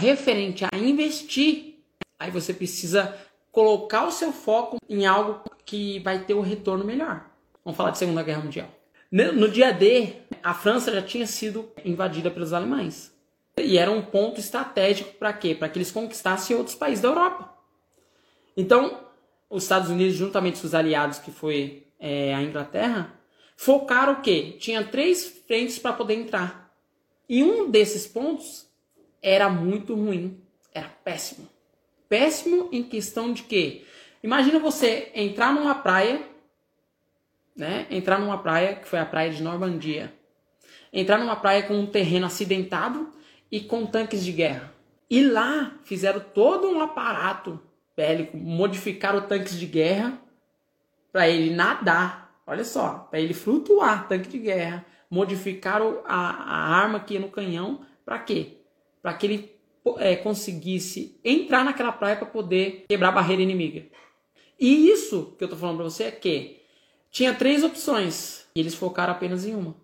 referente a investir, aí você precisa colocar o seu foco em algo que vai ter um retorno melhor. Vamos falar de Segunda Guerra Mundial. No dia D, a França já tinha sido invadida pelos alemães. E era um ponto estratégico para quê? Para que eles conquistassem outros países da Europa. Então, os Estados Unidos, juntamente com os aliados, que foi é, a Inglaterra, focaram o quê? Tinha três frentes para poder entrar. E um desses pontos era muito ruim, era péssimo. Péssimo em questão de que, imagina você entrar numa praia, né? Entrar numa praia, que foi a praia de Normandia. Entrar numa praia com um terreno acidentado e com tanques de guerra. E lá fizeram todo um aparato bélico, modificaram tanques de guerra para ele nadar. Olha só, para ele flutuar, tanque de guerra. Modificaram a, a arma que ia no canhão para quê? Para que ele é, conseguisse entrar naquela praia para poder quebrar a barreira inimiga. E isso que eu tô falando para você é que tinha três opções e eles focaram apenas em uma.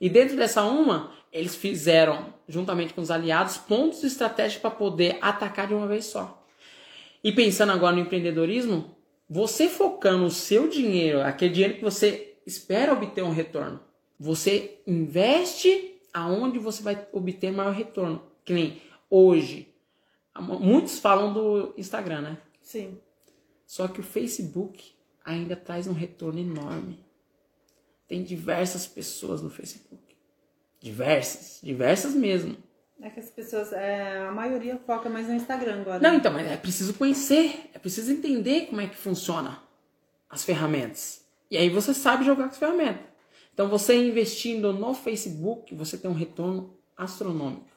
E dentro dessa uma, eles fizeram, juntamente com os aliados, pontos estratégicos para poder atacar de uma vez só. E pensando agora no empreendedorismo, você focando o seu dinheiro, aquele dinheiro que você espera obter um retorno, você investe aonde você vai obter maior retorno. Que nem hoje. Muitos falam do Instagram, né? Sim. Só que o Facebook ainda traz um retorno enorme. Tem diversas pessoas no Facebook. Diversas, diversas mesmo. É que as pessoas, é, a maioria foca mais no Instagram agora. Não, então, mas é preciso conhecer, é preciso entender como é que funciona as ferramentas. E aí você sabe jogar com as ferramentas. Então, você investindo no Facebook, você tem um retorno astronômico.